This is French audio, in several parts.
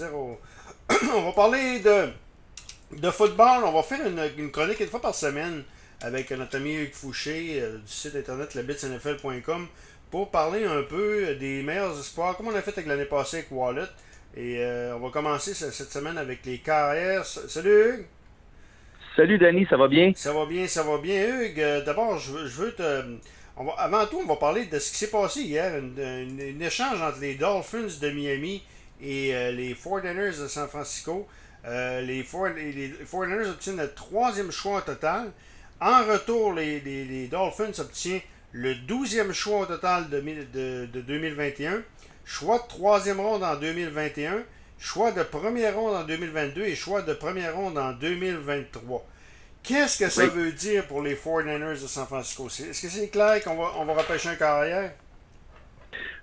dire on va parler de, de football. On va faire une, chronique une fois par semaine avec notre ami Hugues Fouché euh, du site internet lebitsnfl.com pour parler un peu des meilleurs espoirs, comme on a fait avec l'année passée avec Wallet. Et euh, on va commencer cette semaine avec les KR. Salut Hugues! Salut Danny, ça va bien? Ça va bien, ça va bien. Hugues, euh, d'abord, je veux, te. avant tout, on va parler de ce qui s'est passé hier. Un échange entre les Dolphins de Miami et euh, les 49ers de San Francisco. Euh, les, 49ers obtiennent le troisième choix au total. En retour, les, Dolphins obtiennent le douzième choix au total de, de, 2021. Choix de troisième ronde en 2021. Choix de première ronde en 2022 et choix de première ronde en 2023. Qu'est-ce que ça veut dire pour les 49ers de San Francisco? Est-ce que c'est clair qu'on va, on va repêcher un carrière?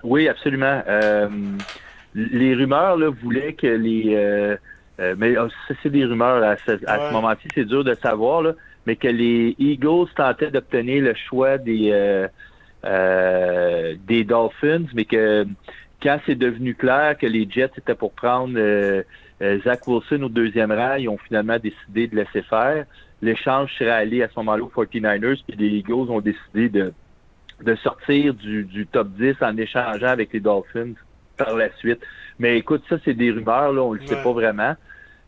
Oui, absolument. Euh, les rumeurs là, voulaient que les. Euh, euh, mais ça, c'est des rumeurs à ce, moment-ci, c'est dur de savoir, là, mais que les Eagles tentaient d'obtenir le choix des, euh, des Dolphins, mais que quand c'est devenu clair que les Jets étaient pour prendre Zach Wilson au deuxième rang, ils ont finalement décidé de laisser faire. L'échange serait allé à ce moment-là aux 49ers, puis les Eagles ont décidé de, de sortir du, du top 10 en échangeant avec les Dolphins par la suite. Mais écoute, ça, c'est des rumeurs, là, on ne le sait pas vraiment.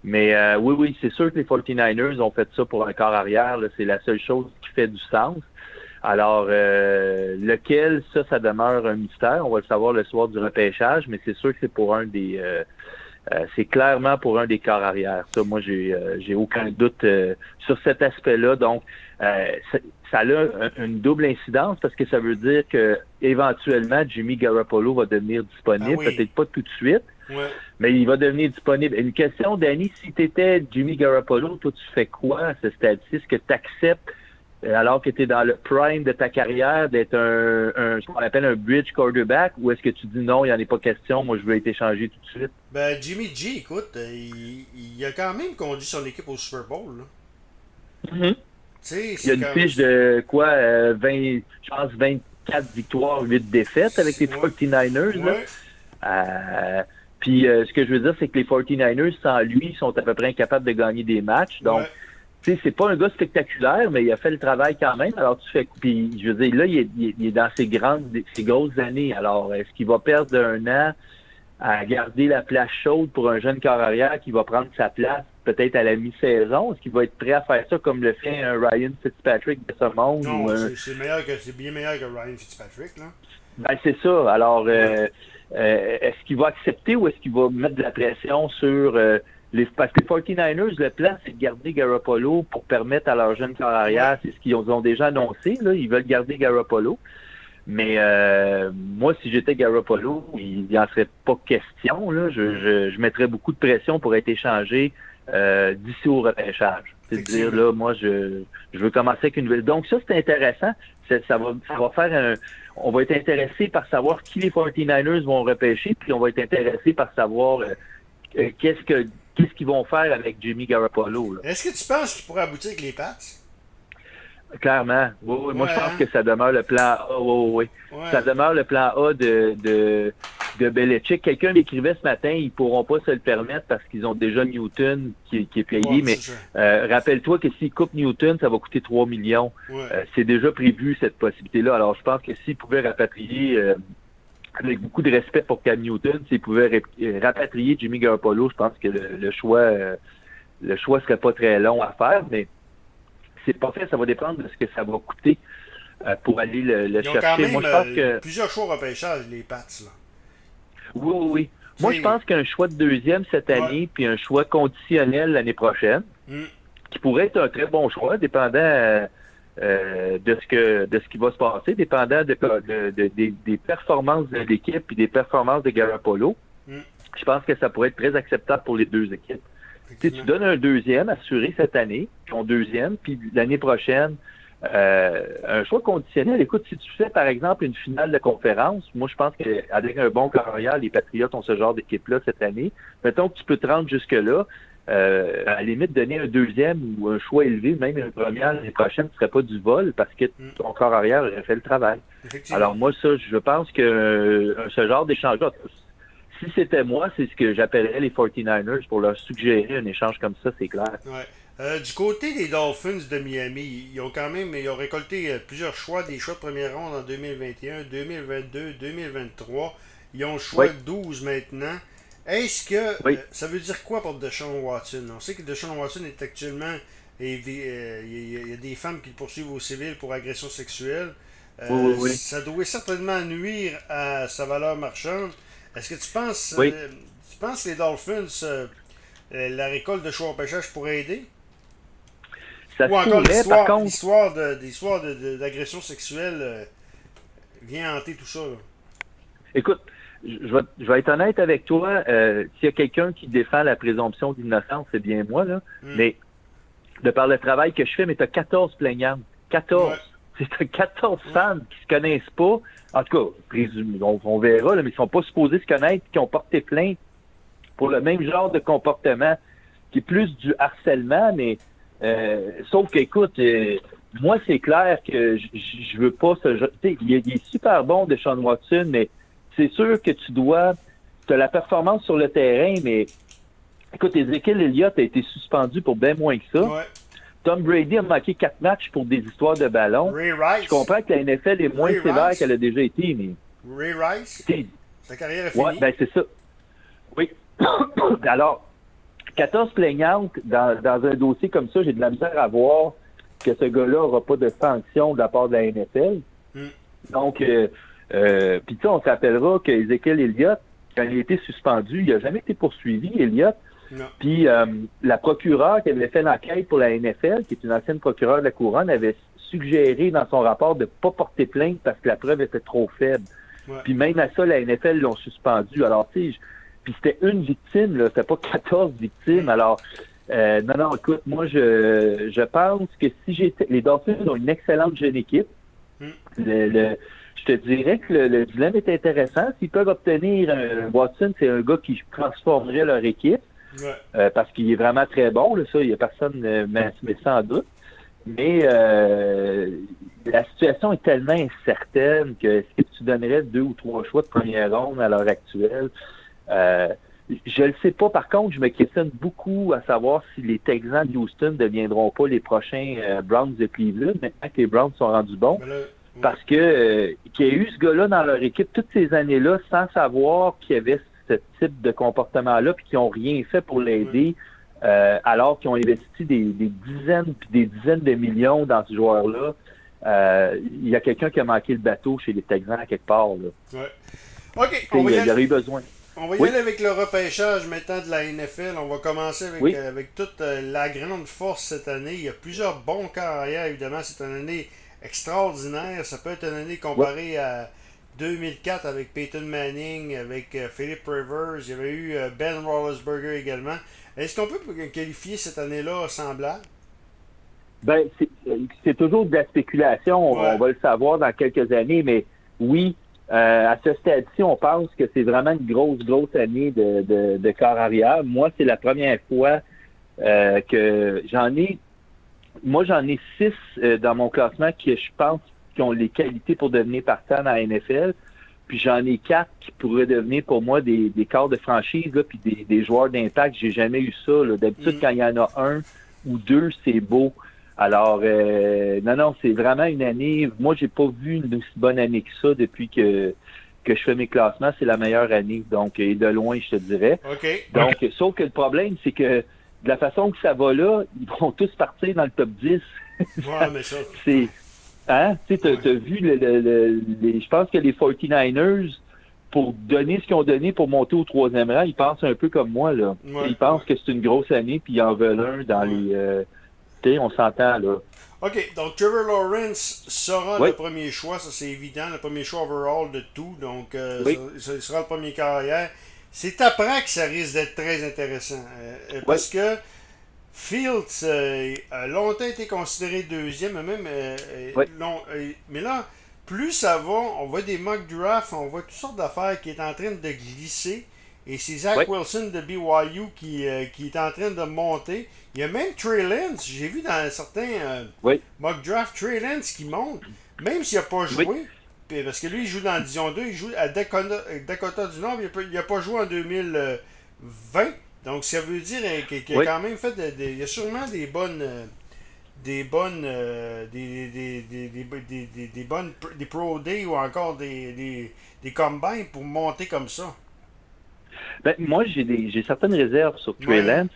Mais euh, oui, oui, c'est sûr que les 49ers ont fait ça pour un corps arrière. C'est la seule chose qui fait du sens. Alors, euh, lequel, ça, ça demeure un mystère. On va le savoir le soir du repêchage, mais c'est sûr que c'est pour un des... Euh, c'est clairement pour un des corps arrière. Ça, moi, j'ai j'ai aucun doute sur cet aspect-là. Donc, ça a une double incidence parce que ça veut dire que éventuellement Jimmy Garoppolo va devenir disponible, ah peut-être pas tout de suite, mais il va devenir disponible. Une question, Danny, si tu étais Jimmy Garoppolo, toi tu fais quoi à ce stade-ci? Est-ce que tu acceptes, euh, alors que tu es dans le prime de ta carrière, d'être un, ce qu'on appelle un bridge quarterback, ou est-ce que tu dis non, il n'y en a pas question, moi je veux être échangé tout de suite? Ben Jimmy G, écoute, euh, il, a quand même conduit son équipe au Super Bowl. Là. Mm-hmm. Il y a une fiche de quoi, 20, euh, je pense 24 victoires, 8 défaites avec les 49ers. Euh, puis euh, ce que je veux dire, c'est que les 49ers, sans lui, sont à peu près incapables de gagner des matchs. Donc, tu sais, c'est pas un gars spectaculaire, mais il a fait le travail quand même. Alors, tu fais. Puis, je veux dire, là, il est, il est dans ses grandes, ses grosses années. Alors, est-ce qu'il va perdre un an à garder la place chaude pour un jeune corps arrière qui va prendre sa place peut-être à la mi-saison? Est-ce qu'il va être prêt à faire ça comme le fait un Ryan Fitzpatrick de ce monde? Non, c'est, meilleur que, c'est bien meilleur que Ryan Fitzpatrick, là. Ben, c'est ça. Alors, euh, euh, est-ce qu'il va accepter ou est-ce qu'il va mettre de la pression sur euh, les... Parce que les 49ers, le plan, c'est de garder Garoppolo pour permettre à leur jeune corps arrière, c'est ce qu'ils ont déjà annoncé, là, ils veulent garder Garoppolo. Mais euh, moi, si j'étais Garoppolo, il n'y en serait pas question. Là. Je, je, je, mettrais beaucoup de pression pour être échangé euh, d'ici au repêchage. C'est-à-dire, là, moi, je, je veux commencer avec une nouvelle. Donc, ça, c'est intéressant. Ça, va, ça va faire un. On va être intéressé par savoir qui les 49ers vont repêcher, puis on va être intéressé par savoir euh, qu'est-ce que qu'est-ce qu'ils vont faire avec Jimmy Garoppolo. Est-ce que tu penses qu'il pourrait aboutir avec les Pats? Clairement. Oui, Moi, je pense hein? que ça demeure le plan A. Oui, oui. Ça demeure le plan A de, de, de Belichick. Quelqu'un m'écrivait ce matin, ils pourront pas se le permettre parce qu'ils ont déjà Newton qui, qui est payé. mais euh, rappelle-toi que s'ils coupent Newton, ça va coûter 3 millions. Euh, c'est déjà prévu, cette possibilité-là. Alors, je pense que s'ils pouvaient rapatrier... Euh, avec beaucoup de respect pour Cam Newton, s'ils pouvaient rapatrier Jimmy Garoppolo, je pense que le, le choix le choix serait pas très long à faire, mais c'est pas fait, ça va dépendre de ce que ça va coûter euh, pour aller le, le chercher. Quand même, Moi, je pense euh, que... plusieurs choix repêchage, les Pats. Là. Oui, oui, oui. Moi, je pense qu'un choix de deuxième cette année, puis un choix conditionnel l'année prochaine, hmm. qui pourrait être un très bon choix, dépendant euh, de ce que de ce qui va se passer, dépendant de, des, performances de l'équipe et des performances de Garoppolo. Mm. Je pense que ça pourrait être très acceptable pour les deux équipes. Tu, donnes un deuxième assuré cette année, ton deuxième, puis l'année prochaine, euh, un choix conditionnel. Écoute, si tu fais par exemple une finale de conférence, moi je pense qu'avec un bon carrière, les Patriots ont ce genre d'équipe-là cette année. Mettons que tu peux te rendre jusque-là. Euh, à la limite, donner un deuxième ou un choix élevé, même une première l'année prochaine, ne serait pas du vol parce que mm. ton corps arrière aurait fait le travail. Alors moi, ça, je pense que euh, ce genre d'échange si c'était moi, c'est ce que j'appellerais les 49ers pour leur suggérer un échange comme ça, c'est clair. Ouais. Euh, du côté des Dolphins de Miami, ils ont quand même ils ont récolté plusieurs choix, des choix de première ronde en 2021, 2022, 2023. Ils ont le choix 12 maintenant. Est-ce que euh, ça veut dire quoi pour Deshaun Watson? On sait que Deshaun Watson est actuellement. Il y, a des femmes qui le poursuivent au civil pour agression sexuelle. Ça doit certainement nuire à sa valeur marchande. Est-ce que tu penses, tu penses que les Dolphins, la récolte de choix au pêchage pourrait aider? Ou encore l'histoire d'agression sexuelle euh, vient hanter tout ça. Écoute, je vais, être honnête avec toi. Euh, s'il y a quelqu'un qui défend la présomption d'innocence, c'est bien moi, là. Hmm. Mais de par le travail que je fais, mais tu as 14 plaignantes. 14. C'est 14 femmes qui se connaissent pas. En tout cas, on, on verra, là, mais ils sont pas supposés se connaître, qui ont porté plainte pour le même genre de comportement, qui est plus du harcèlement, mais euh, sauf qu'écoute, euh, moi, c'est clair que je veux pas ce genre. Il il est super bon de Sean Watson, mais c'est sûr que tu dois. Tu as la performance sur le terrain, mais écoute, Ezekiel Elliott a été suspendu pour bien moins que ça. Tom Brady a manqué quatre matchs pour des histoires de ballon. Ray Rice. Je comprends que la NFL est moins sévère qu'elle a déjà été, mais. Ray Rice? Sa carrière est finie. Ouais, ben c'est ça. Oui. Alors, 14 plaignantes dans, un dossier comme ça, j'ai de la misère à voir que ce gars-là n'aura pas de sanction de la part de la NFL. Hmm. Donc, euh, euh, puis tu sais, on s'appellera qu'Ezekiel Elliott, quand il a été suspendu, il n'a jamais été poursuivi, Elliott. Puis euh, la procureure qui avait fait l'enquête pour la NFL, qui est une ancienne procureure de la Couronne, avait suggéré dans son rapport de ne pas porter plainte parce que la preuve était trop faible. Puis même à ça, la NFL l'ont suspendu. Alors, tu sais, puis c'était une victime, là, c'était pas 14 victimes. Alors, euh, non, non, écoute, moi, je, je pense que si j'étais. Les Dolphins ont une excellente jeune équipe. Le, je te dirais que le, dilemme est intéressant. S'ils peuvent obtenir un Watson, c'est un gars qui transformerait leur équipe. Euh, parce qu'il est vraiment très bon, là, ça, il n'y a personne euh, mais, sans doute. Mais euh, la situation est tellement incertaine que est-ce que tu donnerais deux ou trois choix de première ronde à l'heure actuelle? Je ne sais pas. Par contre, je me questionne beaucoup à savoir si les Texans de Houston ne deviendront pas les prochains Browns de Cleveland maintenant que les Browns sont rendus bons. Parce que euh, qu'il y a eu ce gars-là dans leur équipe toutes ces années-là sans savoir qu'il y avait ce type de comportement-là puis qu'ils n'ont rien fait pour l'aider. alors qu'ils ont investi des, dizaines puis des dizaines de millions dans ce joueur-là. Il y a quelqu'un qui a manqué le bateau chez les Texans à quelque part. Là. OK. il y aurait eu besoin. On va y aller avec le repêchage maintenant de la NFL. On va commencer avec, euh, avec toute euh, la grande force cette année. Il y a plusieurs bons carrières, évidemment. C'est une année extraordinaire. Ça peut être une année comparée à 2004 avec Peyton Manning, avec euh, Philip Rivers. Il y avait eu Ben Roethlisberger également. Est-ce qu'on peut qualifier cette année-là semblable? Ben, c'est toujours de la spéculation. On va le savoir dans quelques années, mais oui, euh, à ce stade-ci, on pense que c'est vraiment une grosse, grosse année de, de, de corps arrière. Moi, c'est la première fois euh, que j'en ai. Moi, j'en ai six euh, dans mon classement qui, je pense, qui ont les qualités pour devenir partant à la NFL. Puis j'en ai quatre qui pourraient devenir pour moi des, des corps de franchise, là, puis des, des joueurs d'impact. J'ai jamais eu ça. D'habitude, mm. quand il y en a un ou deux, c'est beau. Alors, euh, non, non, c'est vraiment une année. Moi, j'ai pas vu une aussi bonne année que ça depuis que, que je fais mes classements. C'est la meilleure année. Donc, et de loin, je te dirais. Donc, sauf que le problème, c'est que de la façon que ça va là, ils vont tous partir dans le top 10. Ouais, mais ça. c'est. Hein? Tu sais, t'as, vu, le, je pense que les 49ers, pour donner ce qu'ils ont donné pour monter au troisième rang, ils pensent un peu comme moi, là. ils pensent que c'est une grosse année, puis ils en veulent un dans les. Euh, on s'entend là. OK, donc Trevor Lawrence sera le premier choix, ça c'est évident, le premier choix overall de tout, donc euh, ça, sera le premier carrière. C'est après que ça risque d'être très intéressant, euh, euh, parce que Fields a longtemps été considéré deuxième, même mais là, plus ça va, on voit des mock drafts, on voit toutes sortes d'affaires qui est en train de glisser. Et c'est Zach Wilson de BYU qui, euh, qui est en train de monter. Il y a même Trey Lance. J'ai vu dans certains euh, mock draft Trey Lance qui monte. Même s'il n'a pas joué, parce que lui, il joue dans la Division 2, il joue à Dakota, Dakota du Nord, il n'a pas, joué en 2020. Donc, ça veut dire qu'il a quand même fait. il y a sûrement des bonnes. Des bonnes. des, des, des, des, des, bonnes. Des Pro Day ou encore des, des, combines pour monter comme ça. Ben, moi, j'ai certaines réserves sur Trey Lance.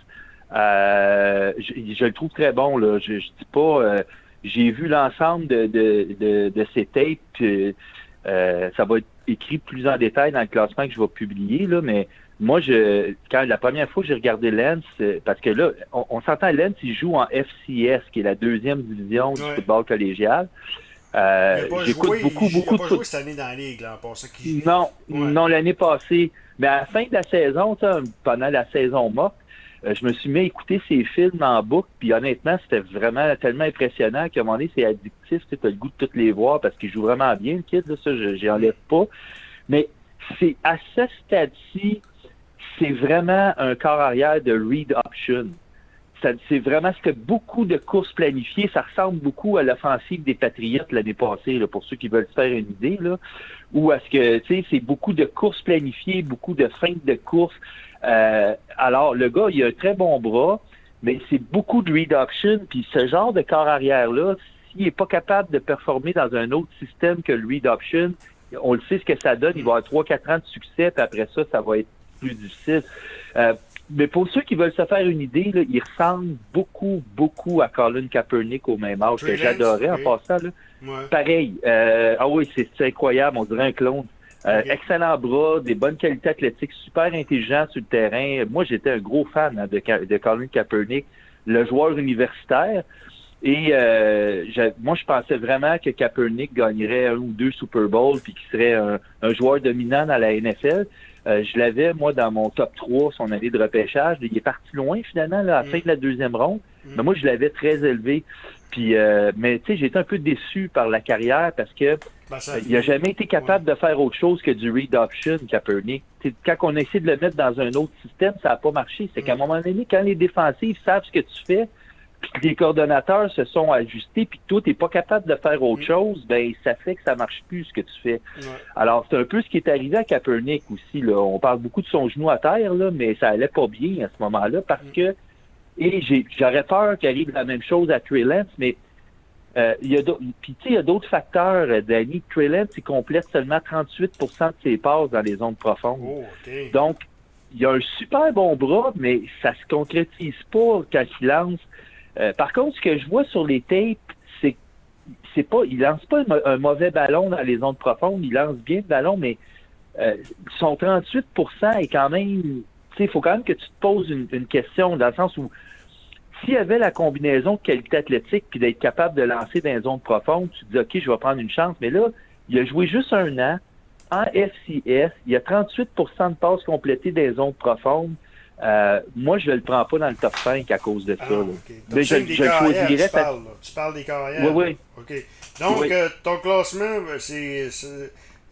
Euh, je, le trouve très bon. Là. Je, je dis pas. Euh, j'ai vu l'ensemble de, de, de, ces tapes. Euh, ça va être écrit plus en détail dans le classement que je vais publier, là, mais moi, je quand la première fois que j'ai regardé Lens, parce que là, on, s'entend Lens, il joue en FCS, qui est la deuxième division du football collégial. Euh, J'écoute beaucoup, beaucoup. Il n'a pas joué cette année dans la ligue, là, pour ça Non, non, l'année passée. Mais à la fin de la saison, pendant la saison morte, euh, je me suis mis à écouter ses films en boucle, puis honnêtement, c'était vraiment tellement impressionnant qu'à un moment donné, c'est addictif, tu as le goût de toutes les voir parce qu'il joue vraiment bien, le kid, ça, je enlève pas. Mais c'est à ce stade-ci, c'est vraiment un corps arrière de read option. C'est vraiment ce que beaucoup de courses planifiées, ça ressemble beaucoup à l'offensive des Patriotes l'année passée, pour ceux qui veulent se faire une idée, là, ou à ce que, tu sais, c'est beaucoup de courses planifiées, beaucoup de feintes de courses. Euh, alors, le gars, il a un très bon bras, mais c'est beaucoup de read option, puis ce genre de corps arrière-là, s'il n'est pas capable de performer dans un autre système que le read option, on le sait ce que ça donne, il va avoir 3-4 ans de succès, puis après ça, ça va être plus difficile. Euh, mais pour ceux qui veulent se faire une idée, là, il ressemble beaucoup, beaucoup à Colin Kaepernick au même âge, que j'adorais en passant. Là. Pareil. Euh, ah oui, c'est incroyable, on dirait un clone. Euh, excellent bras, des bonnes qualités athlétiques, super intelligent sur le terrain. Moi, j'étais un gros fan hein, de, de Colin Kaepernick, le joueur universitaire. Et euh, moi, je pensais vraiment que Kaepernick gagnerait un ou deux Super Bowls puis qu'il serait un, joueur dominant dans la NFL. Euh, je l'avais, moi, dans mon top 3, son année de repêchage. Il est parti loin, finalement, là, à la fin de la deuxième ronde. Mm. Mais moi, je l'avais très élevé. Puis, euh, mais tu sais, j'étais un peu déçu par la carrière parce que ben, il n'a jamais été capable de faire autre chose que du read option, Kaepernick. quand on essaie de le mettre dans un autre système, ça n'a pas marché. C'est qu'à un mm. moment donné, quand les défensifs savent ce que tu fais, les coordonnateurs se sont ajustés, puis toi, tu n'es pas capable de faire autre mm. chose, ben ça fait que ça marche plus ce que tu fais. Alors, c'est un peu ce qui est arrivé à Kaepernick aussi. Là. On parle beaucoup de son genou à terre, là, mais ça allait pas bien à ce moment-là parce mm. que, et j'aurais peur qu'il arrive la même chose à Trey Lance, mais euh, il y a puis tu sais, il y a d'autres facteurs, euh, Danny. Trey Lance, il complète seulement 38% de ses passes dans les zones profondes. Oh, Donc, il a un super bon bras, mais ça se concrétise pas quand il lance. Euh, par contre, ce que je vois sur les tapes, c'est c'est pas, il lance pas un, mauvais ballon dans les zones profondes, il lance bien le ballon, mais euh, son 38% est quand même, il faut quand même que tu te poses une, question dans le sens où s'il y avait la combinaison de qualité athlétique puis d'être capable de lancer dans les zones profondes, tu te dis OK, je vais prendre une chance, mais là, il a joué juste un an en FCS, il y a 38% de passes complétées dans les zones profondes. Euh, moi, je ne le prends pas dans le top 5 à cause de ça. Ah, Mais je, je choisirais. Tu parles, tu parles des carrières. Oui, oui. Donc, euh, ton classement, euh, c'est.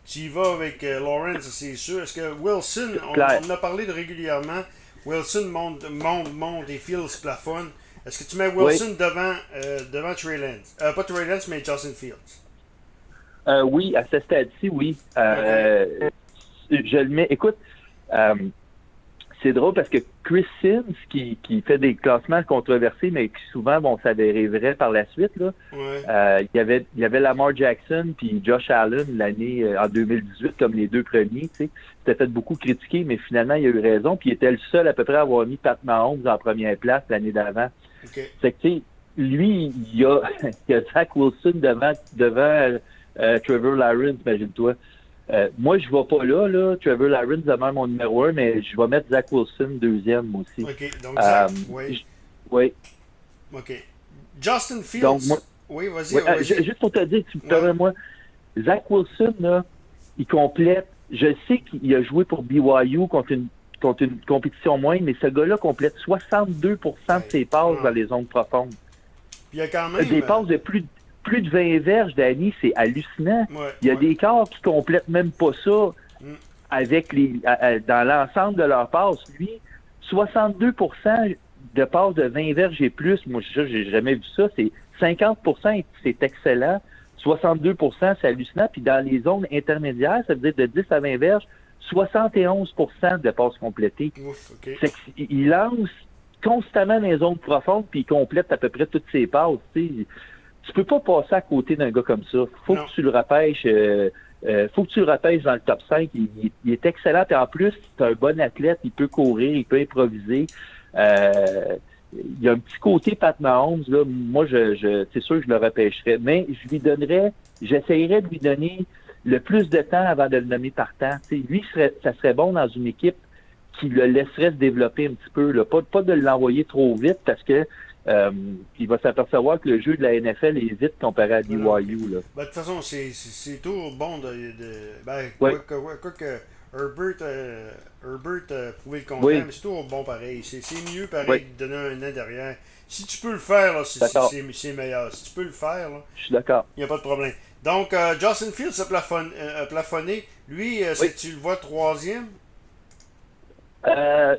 Tu y vas avec Lawrence, c'est sûr. Est-ce que Wilson, on, en a parlé de régulièrement, Wilson monte, monte, monte et Fields plafonne. Est-ce que tu mets Wilson devant, devant Trey Lance? Pas Trey Lance, mais Justin Fields Oui, à ce stade-ci, oui. Je le mets. Écoute, c'est drôle parce que Chris Sims, qui, qui fait des classements controversés, mais qui souvent vont s'avérer vrai par la suite, là, euh, il, y avait, il y avait Lamar Jackson puis Josh Allen l'année euh, en 2018 comme les deux premiers. C'était fait beaucoup critiquer, mais finalement, il a eu raison. Puis il était le seul à peu près à avoir mis Pat Mahomes en première place l'année d'avant. C'est que, tu sais, lui, il y, a, il y a Zach Wilson devant, devant euh, Trevor Lawrence, imagine-toi. Euh, moi, je ne vais pas là, là. Trevor Lawrence demeure mon numéro un, mais je vais mettre Zach Wilson deuxième aussi. OK, donc Zach, euh, oui. Oui. OK. Justin Fields. Donc, moi, oui, vas-y. Euh, juste pour te dire, tu me permets, moi, Zach Wilson, là, il complète. Je sais qu'il a joué pour BYU contre une, contre une compétition moindre, mais ce gars-là complète 62% de ses passes dans les zones profondes. Puis il y a quand même. Des passes de plus de plus de 20 verges, Danny, c'est hallucinant. il y a des corps qui complètent même pas ça mm. avec les dans l'ensemble de leur passe. Lui, 62% de passes de 20 verges et plus, moi, j'ai jamais vu ça. C'est 50% c'est excellent. 62 c'est hallucinant. Puis dans les zones intermédiaires, ça veut dire de 10 à 20 verges, 71% de passes complétées. Ouf, OK. C'est qu'il lance constamment dans les zones profondes, puis il complète à peu près toutes ses passes. Tu peux pas passer à côté d'un gars comme ça. Faut Non. que tu le repêches. euh, euh, faut que tu le repêches dans le top 5. Il, il- il est excellent. Et en plus, c'est un bon athlète. Il peut courir, il peut improviser. Euh, il y a un petit côté Pat Mahomes. Là. Moi, je, je, c'est sûr que je le repêcherais. Mais je lui donnerais, j'essayerais de lui donner le plus de temps avant de le nommer partant. Tu sais, lui, serait, ça serait bon dans une équipe qui le laisserait se développer un petit peu. Là. Pas, pas de l'envoyer trop vite parce que euh, il va s'apercevoir que le jeu de la NFL est vite comparé à. BYU. Là. Ben, de toute façon, c'est- toujours bon de. de- ben, Ouais. quoi, que- quoi que Herbert, euh, Herbert a prouvé le contraire, Oui. mais c'est toujours bon pareil. C'est mieux pareil Oui. de donner un an derrière. Si tu peux le faire, c'est- meilleur. Si tu peux le faire, là, Je suis d'accord. il n'y a pas de problème. Donc, euh, Justin Fields a, plafon- euh, a plafonné. Lui, euh, tu le vois troisième? Euh,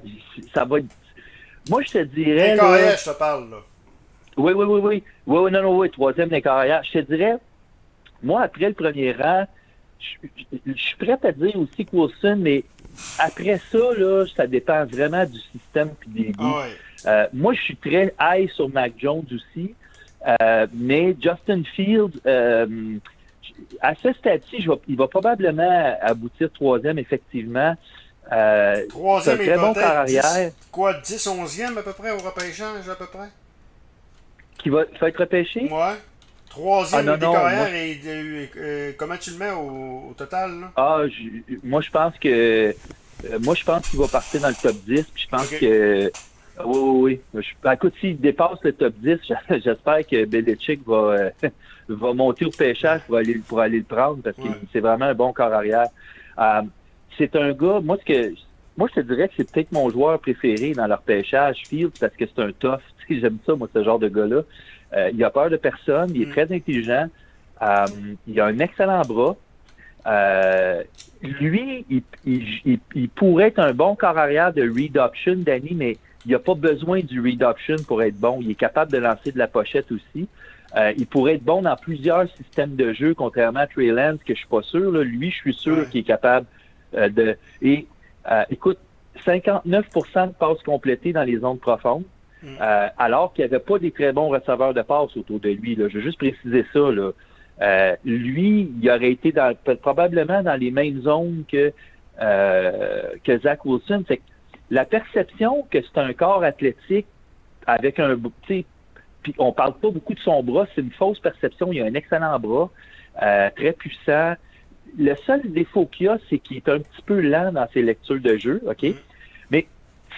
ça va être... Moi, je te dirais... Carrière, je te parle, là. Oui, oui, oui, oui. Oui, oui, non, non, oui, troisième des carrières. Je te dirais, moi, après le premier rang, je, je- je suis prêt à dire aussi que Wilson, mais après ça, là, ça dépend vraiment du système puis des goûts. Ah ouais. Euh, moi, je suis très high sur Mac Jones aussi, Euh, mais Justin Fields, euh, à ce stade-ci, il va probablement aboutir troisième, effectivement. Euh, Troisième très bon carrière. 10, quoi, 10, 11e à peu près au repêchage, à peu près? qui va, qui va être repêché? Ouais. Troisième Ah, non, des non, carrières moi- et euh, comment tu le mets au, au total, là? Ah, je- moi, je pense que. euh, moi, je pense qu'il va partir dans le top 10. Puis je pense que. Oui, oui, oui. Je- ben, écoute, s'il dépasse le top 10, j'espère que Belichick va, euh, va monter au pêchage pour aller, pour aller le prendre parce que Ouais. c'est vraiment un bon corps arrière. Euh, c'est un gars, moi, ce que. Moi, je te dirais que c'est peut-être mon joueur préféré dans leur pêchage, Fields, parce que c'est un tough. Tu sais, J'aime ça, moi, ce genre de gars-là. Euh, il a peur de personne, il est Mm. très intelligent, euh, il a un excellent bras. Euh, lui, il, il- il- il pourrait être un bon corps arrière de read option, Danny, mais il n'a pas besoin du read option pour être bon. Il est capable de lancer de la pochette aussi. Euh, il pourrait être bon dans plusieurs systèmes de jeu, contrairement à Trey Lance, que je suis pas sûr. là. Lui, je suis sûr Ouais. qu'il est capable euh, de. Et euh, écoute, 59% de passes complétées dans les zones profondes, Mm. euh, alors qu'il n'y avait pas des très bons receveurs de passes autour de lui. Là. Je veux juste préciser ça. Là. Lui, il aurait été dans, probablement dans les mêmes zones que, que Zach Wilson. Que la perception que c'est un corps athlétique avec un. Puis on parle pas beaucoup de son bras, c'est une fausse perception. Il a un excellent bras, euh, très puissant. Le seul défaut qu'il a, c'est qu'il est un petit peu lent dans ses lectures de jeu, OK? Mm. Mais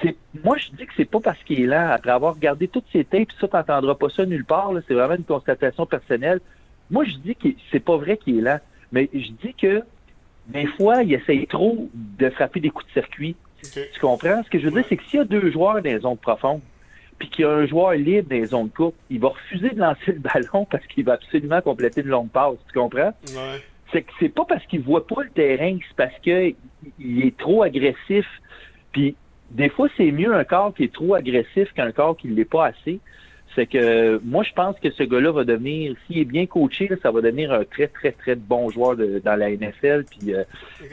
c'est moi je dis que c'est pas parce qu'il est lent. Après avoir regardé toutes ses tapes, ça, t'entendras pas ça nulle part. là. C'est vraiment une constatation personnelle. Moi, je dis que c'est pas vrai qu'il est lent. Mais je dis que des fois, il essaye trop de frapper des coups de circuit. Tu comprends? Ce que je veux dire, c'est que s'il y a deux joueurs dans les zones profondes, puis qu'il y a un joueur libre dans les zones courtes, il va refuser de lancer le ballon parce qu'il va absolument compléter une longue passe. Tu comprends? Ouais. C'est que c'est pas parce qu'il voit pas le terrain, c'est parce que il est trop agressif. Puis des fois, c'est mieux un corps qui est trop agressif qu'un corps qui ne l'est pas assez. C'est que moi, je pense que ce gars-là va devenir, s'il est bien coaché, là, ça va devenir un très, très, très bon joueur de- dans la NFL. Puis, euh,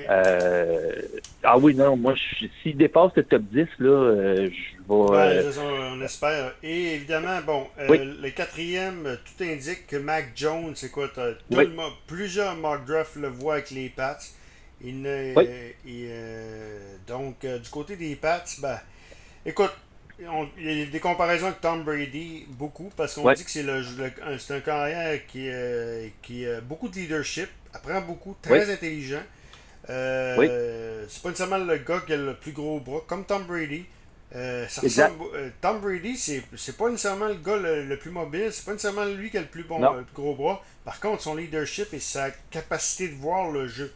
euh, ah oui, non, moi, s'il dépasse le top 10, là, euh, je vais. Ouais, on espère. Et évidemment, bon, Oui. le quatrième, tout indique que Mac Jones, c'est quoi, Oui. plusieurs mock drafts le voient avec les Pats. Il Oui. et, euh, donc, du côté des Pats, ben, écoute, on- il y a des comparaisons avec Tom Brady, beaucoup, parce qu'on Ouais. dit que c'est le, le- un- c'est un carrière qui, euh, qui a beaucoup de leadership, apprend beaucoup, très intelligent. Euh, Oui. C'est pas nécessairement le gars qui a le plus gros bras, comme Tom Brady. Euh, ça Exact. ressemble- euh, Tom Brady, c'est c'est pas nécessairement le gars le, le plus mobile, c'est pas nécessairement lui qui a le plus bon le plus gros bras. Par contre, son leadership et sa capacité de voir le jeu.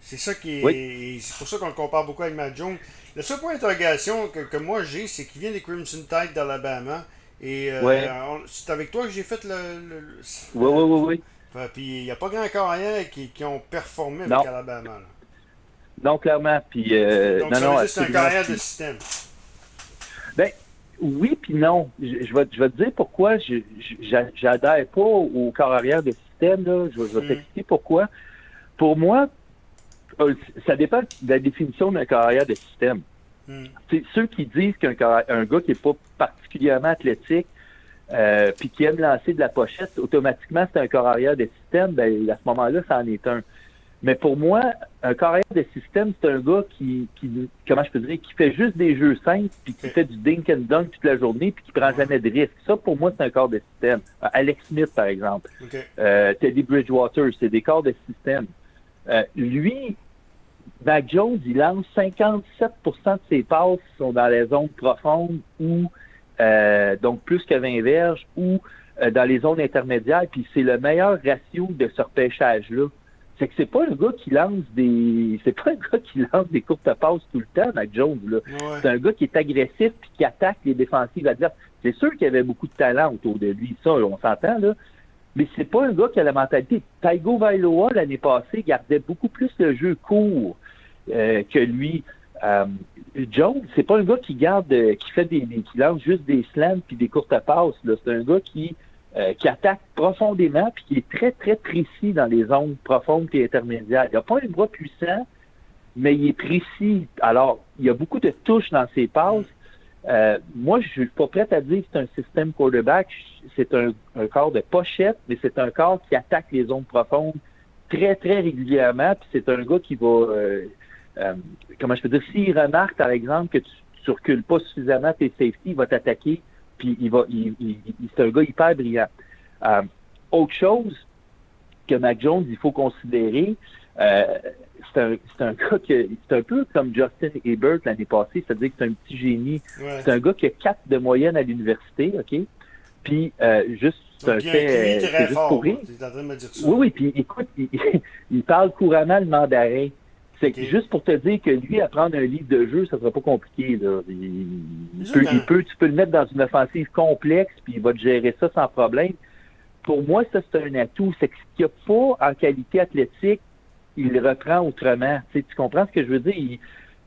C'est ça qui est. C'est pour ça qu'on le compare beaucoup avec Matt Jones. Le seul point d'interrogation que, que moi j'ai, c'est qu'il vient des Crimson Tide d'Alabama. Et euh, Ouais. c'est avec toi que j'ai fait le. le- le- Oui, oui, oui, oui. Puis il n'y a pas grand carrière qui, qui ont performé avec Non. Alabama. là. Non, clairement. Puis, euh, Donc non, ça non, c'est un carrière de système. Ben, oui puis non. Je, je vais, je vais te dire pourquoi je je- j'a- j'adhère pas au corps arrière de système, là. Je, vais t'expliquer pourquoi. Pour moi, ça dépend de la définition d'un carrière de système. C'est ceux qui disent qu'un un gars qui n'est pas particulièrement athlétique, euh, puis qui aime lancer de la pochette, automatiquement, c'est un carrière de système, ben, à ce moment-là, ça en est un. Mais pour moi, un carrière de système, c'est un gars qui, qui, comment je peux dire, qui fait juste des jeux simples, puis qui fait du dink and dunk toute la journée, puis qui prend jamais de risques. Ça, pour moi, c'est un corps de système. Euh, Alex Smith, par exemple. Euh, Teddy Bridgewater, c'est des corps de système. Euh, lui, Mac Jones, il lance 57% de ses passes sont dans les zones profondes ou euh, donc plus que 20 verges ou euh, dans les zones intermédiaires, puis c'est le meilleur ratio de ce repêchage-là. C'est que c'est pas un gars qui lance des. C'est pas un gars qui lance des courtes passes tout le temps, Mac Jones. Là. C'est un gars qui est agressif puis qui attaque les défensives adverses. C'est sûr qu'il y avait beaucoup de talent autour de lui, ça, on s'entend, là. Mais c'est pas un gars qui a la mentalité. Taigo Vailoa, l'année passée, gardait beaucoup plus le jeu court euh, que lui. Euh, Jones, c'est pas un gars qui garde, euh, qui fait des, qui lance juste des slams puis des courtes passes. C'est un gars qui euh, qui attaque profondément puis qui est très très précis dans les zones profondes et intermédiaires. Il n'a pas un bras puissant, mais il est précis. Alors, il y a beaucoup de touches dans ses passes. Moi, je suis pas prêt à dire que c'est un système quarterback. C'est un, un corps de pochette, mais c'est un corps qui attaque les zones profondes très, très régulièrement. Puis c'est un gars qui va, euh, comment je peux dire, s'il remarque, par exemple, que tu, ne recules pas suffisamment tes safety, il va t'attaquer, puis il va, il, c'est un gars hyper brillant. Euh, autre chose que Mac Jones, il faut considérer, euh, c'est un, un, gars que c'est un peu comme Justin Hebert l'année passée, c'est-à-dire que c'est un petit génie. C'est un gars qui a 4 de moyenne à l'université, OK? Puis juste c'est un fait. C'est juste rire. Oui, oui, puis écoute, il, il, parle couramment le mandarin. C'est juste pour te dire que lui, apprendre un livre de jeu, ça sera pas compliqué. Là. Il, peut, tu peux le mettre dans une offensive complexe, puis il va te gérer ça sans problème. Pour moi, ça, c'est un atout. C'est qu'il n'y a pas en qualité athlétique, il reprend autrement. Tu, tu comprends ce que je veux dire?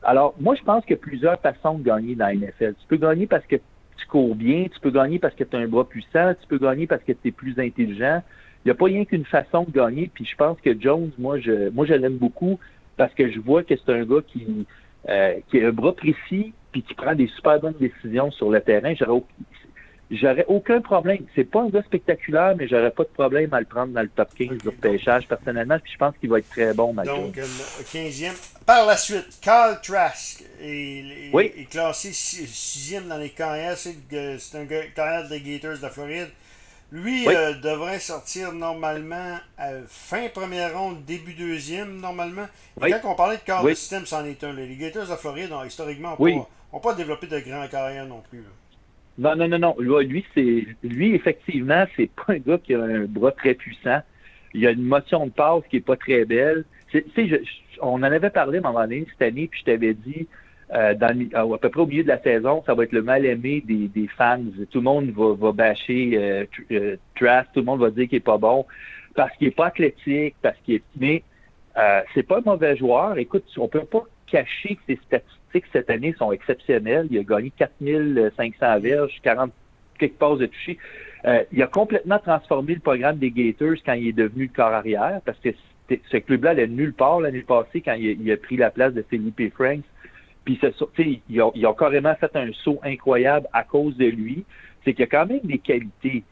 Alors, moi, je pense qu'il y a plusieurs façons de gagner dans la NFL. Tu peux gagner parce que tu cours bien, tu peux gagner parce que tu as un bras puissant, tu peux gagner parce que tu es plus intelligent. Il n'y a pas rien qu'une façon de gagner. Puis je pense que Jones, moi, je, moi, je l'aime beaucoup parce que je vois que c'est un gars qui, euh, qui a un bras précis puis qui prend des super bonnes décisions sur le terrain. J'aurais, aucun problème. C'est pas un gars spectaculaire, mais j'aurais pas de problème à le prendre dans le top 15 okay, pêchage personnellement. Puis je pense qu'il va être très bon, Donc, 15e. Euh, Par la suite, Carl Trask est, classé 6e dans les carrières. C'est, un carrière des Gators de Floride. Lui euh, devrait sortir normalement à fin première ronde, début deuxième, normalement. Et quand on parlait de corps de système, c'en est un. Les Gators de Floride, ont, historiquement, n'ont pas, développé de grands carrières non plus. Non, non, non, non. Lui, c'est lui, effectivement, c'est pas un gars qui a un bras très puissant. Il a une motion de passe qui est pas très belle. on en avait parlé à un moment donné cette année, puis je t'avais dit, euh, à peu près au milieu de la saison, ça va être le mal-aimé des, des, fans. Tout le monde va, bâcher euh, euh tout le monde va dire qu'il est pas bon parce qu'il est pas athlétique, parce qu'il est... Mais euh, c'est pas un mauvais joueur. Écoute, on peut pas cacher que ses statistiques cette année sont exceptionnelles. Il a gagné 4500 verges, 40 quelques passes de toucher. Euh, il a complètement transformé le programme des Gators quand il est devenu le corps arrière parce que ce club-là allait nulle part l'année passée quand il, a pris la place de Philippe Franks. Puis ils ont, carrément fait un saut incroyable à cause de lui. C'est qu'il y a quand même des qualités.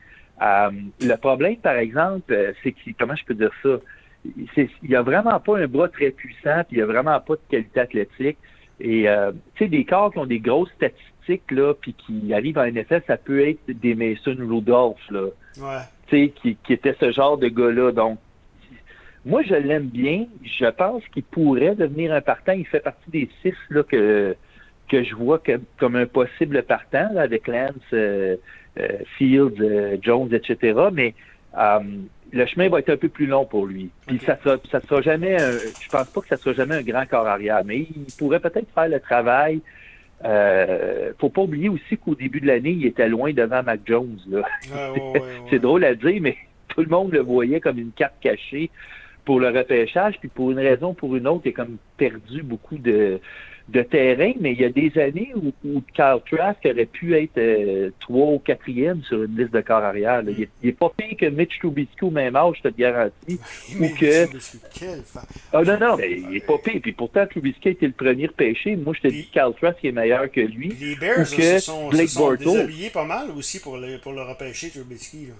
Euh, le problème, par exemple, euh, c'est que, comment je peux dire ça? il n'y a vraiment pas un bras très puissant, puis il n'y a vraiment pas de qualité athlétique. Et euh, tu sais, des corps qui ont des grosses statistiques, là, puis qui arrivent en NFL, ça peut être des Mason Rudolph, là. Ouais. Tu sais, qui, qui était ce genre de gars-là. Donc, moi, je l'aime bien. Je pense qu'il pourrait devenir un partant. Il fait partie des six là, que, que je vois comme un possible partant avec Lance, euh, euh, Fields, euh, Jones, etc. Mais le chemin va être un peu plus long pour lui. Puis ça sera, ça sera jamais, un, je pense pas que ça sera jamais un grand corps arrière, mais il pourrait peut-être faire le travail. Euh, faut pas oublier aussi qu'au début de l'année, il était loin devant Mac Jones. C'est drôle à dire, mais tout le monde le voyait comme une carte cachée pour le repêchage, puis pour une raison ou pour une autre, il a comme perdu beaucoup de, de terrain, mais il y a des années où, où Kyle Trask aurait pu être euh, trois ou quatrième sur une liste de corps arrière. Il, est, pas pire que Mitch Trubisky au même âge, je te garantis. ou que... Ah non, non, mais il est pas pire. Puis pourtant, Trubisky a été le premier pêché. Moi, je te dis que Kyle Trask est meilleur que lui. Les Bears que se sont, Blake se sont déshabillés pas mal aussi pour le, pour le repêcher, Trubisky. Là.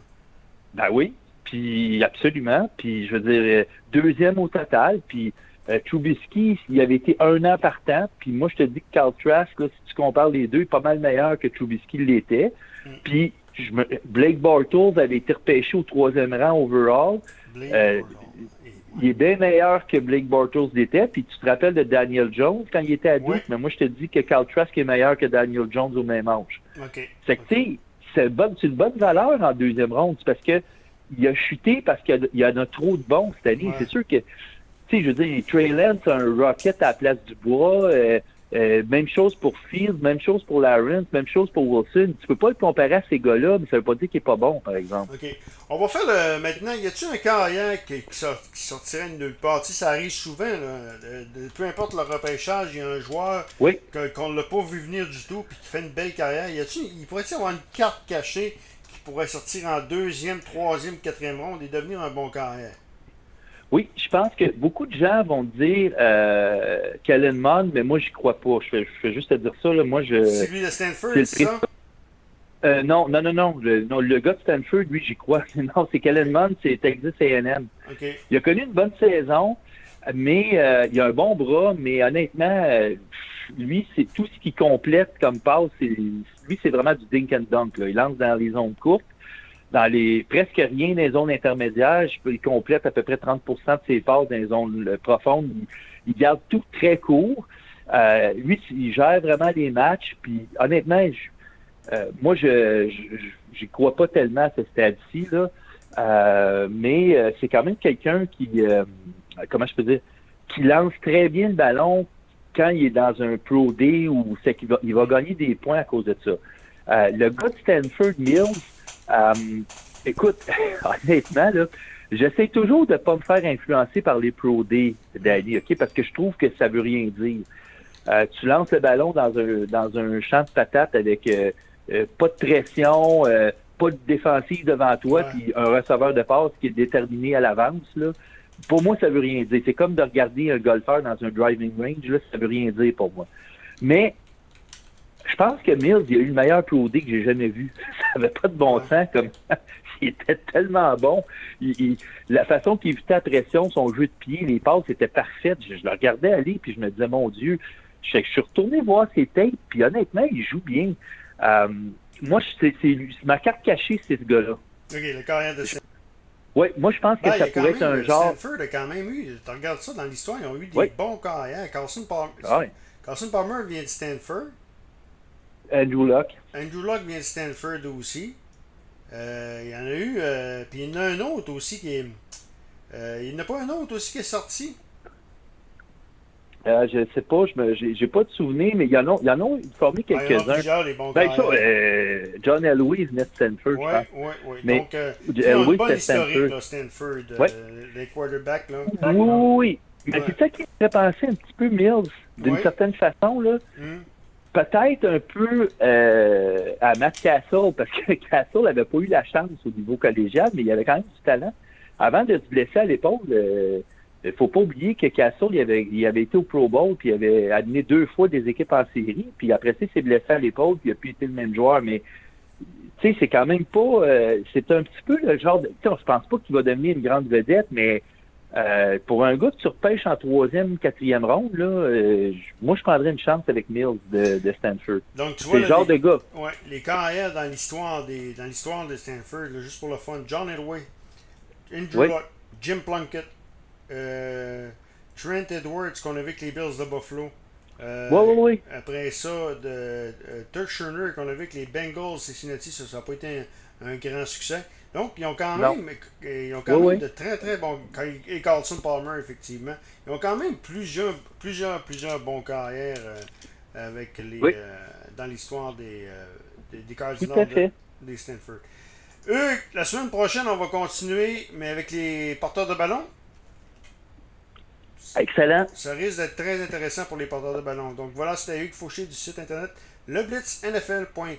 Ben oui, puis absolument. Puis je veux dire, deuxième au total. Puis euh, Trubisky, il avait été un an partant, puis moi, je te dis que Carl Trask, là, si tu compares les deux, est pas mal meilleur que Trubisky l'était. Mm. Puis je me... Blake Bortles avait été repêché au troisième rang overall. Euh, il est bien meilleur que Blake Bortles l'était. Puis tu te rappelles de Daniel Jones quand il était adulte, mais moi, je te dis que Carl Trask est meilleur que Daniel Jones au même âge. C'est que, tu c'est une bonne valeur en deuxième ronde. parce que il a chuté parce qu'il y, en a trop de bons cette année. C'est sûr que je veux dire, Trey Lance un Rocket à la place du bois. Euh, euh, même chose pour Fields, même chose pour Lawrence, même chose pour Wilson. Tu peux pas le comparer à ces gars-là, mais ça veut pas dire qu'il est pas bon, par exemple. OK. On va faire le, maintenant, y a-tu un carrière qui, qui, sortirait de nulle part? ça arrive souvent, peu importe le repêchage, il y a un joueur qu'on ne l'a pas vu venir du tout puis qui fait une belle carrière. Y a-tu, il pourrait y avoir une carte cachée qui pourrait sortir en deuxième, troisième, quatrième ronde et devenir un bon carrière? Oui, je pense que beaucoup de gens vont dire euh, Kellen Mond, mais moi, j'y crois pas. Je fais, je juste te dire ça. Là. Moi, je, c'est lui de Stanford, c'est ça? Euh, non, non, non, non. Le, non, le gars de Stanford, lui, j'y crois. Non, c'est Kellen Mond, c'est Texas A&M. Okay. Il a connu une bonne saison, mais euh, il a un bon bras, mais honnêtement, euh, lui, c'est tout ce qui complète comme passe. Lui, c'est vraiment du dink and dunk. Là. Il lance dans les zones courtes dans les presque rien dans les zones intermédiaires. Il complète à peu près 30% de ses passes dans les zones euh, profondes. Il, garde tout très court. Euh, lui, il gère vraiment les matchs. Puis honnêtement, euh, moi, je n'y crois pas tellement à ce stade-ci. Là. Euh, mais c'est quand même quelqu'un qui, comment je peux dire, qui lance très bien le ballon quand il est dans un Pro D ou c'est qu'il va, il va gagner des points à cause de ça. le gars de Stanford Mills, euh, écoute, honnêtement, là, j'essaie toujours de ne pas me faire influencer par les Pro D, Danny, OK? Parce que je trouve que ça veut rien dire. Euh, tu lances le ballon dans un, dans un champ de patates avec euh, pas de pression, pas de défensive devant toi, puis un receveur de passe qui est déterminé à l'avance. Là. Pour moi, ça veut rien dire. C'est comme de regarder un golfeur dans un driving range. Là, ça veut rien dire pour moi. Mais je pense que Mills, il a eu le meilleur Pro D que j'ai jamais vu. Ça n'avait pas de bon sens comme il était tellement bon. la façon qu'il évitait la pression, son jeu de pied, les passes étaient parfaites. Je, le regardais aller, puis je me disais, mon Dieu, je, suis retourné voir ses tapes, puis honnêtement, il joue bien. Euh, moi, c'est ma carte cachée, c'est ce gars-là. OK, le carrière de oui, moi je pense que ça pourrait être un genre. Stanford a quand même eu, tu regardes ça dans l'histoire, ils ont eu des bons carrières. Carson Palmer, ah Carson Palmer vient de Stanford. Andrew Locke. Andrew Locke vient de Stanford aussi. Euh, il y en a eu. Euh, puis il y en a un autre aussi qui est. Euh, il n'y en a pas un autre aussi qui est sorti? Je ne sais pas, je n'ai pas de souvenir, mais il y en a, il y en a formé quelques-uns. Ah, bons ben, euh, John Elway venait de Stanford, Oui, oui, oui. Mais Donc, euh, Elway, historique, Stanford, là, Stanford ouais. les quarterbacks. Là. Oui, oui. Mais c'est ça qui me fait penser un petit peu Mills, d'une certaine façon. là. Hum peut-être un peu euh, à Matt Castle, parce que Castle n'avait pas eu la chance au niveau collégial, mais il avait quand même du talent. Avant de se blesser à l'épaule, il euh, ne faut pas oublier que Castle, il avait, il avait été au Pro Bowl, puis il avait amené deux fois des équipes en série, puis après ça, il s'est blessé à l'épaule, puis il n'a plus été le même joueur, mais tu sais, c'est quand même pas... Euh, c'est un petit peu le genre de... Tu sais, on se pense pas qu'il va devenir une grande vedette, mais euh, pour un gars que tu repêches en troisième, quatrième ronde, là, euh, moi, je prendrais une chance avec Mills de, de Stanford. Donc, tu vois, le genre de gars. Ouais, les carrières dans l'histoire des, dans l'histoire de Stanford, juste pour le fun. John Elway, Andrew Luck, Jim Plunkett, euh, Trent Edwards qu'on a vu avec les Bills de Buffalo. Euh, oui, oui, Après ça, de, Turk Schurner qu'on a vu avec les Bengals Cincinnati, ça n'a pas été un grand succès. Donc, ils ont quand même, ils ont quand même de très très bons. Et Carlson Palmer, effectivement. Ils ont quand même plusieurs, plusieurs, plusieurs bons carrières euh, avec les, euh, dans l'histoire des, euh, des, des Cardinals de, des Stanford. Eux, la semaine prochaine, on va continuer, mais avec les porteurs de ballon. Excellent. Ça risque d'être très intéressant pour les porteurs de ballon. Donc voilà, c'était Hugues Fauché du site internet leblitznfl.com.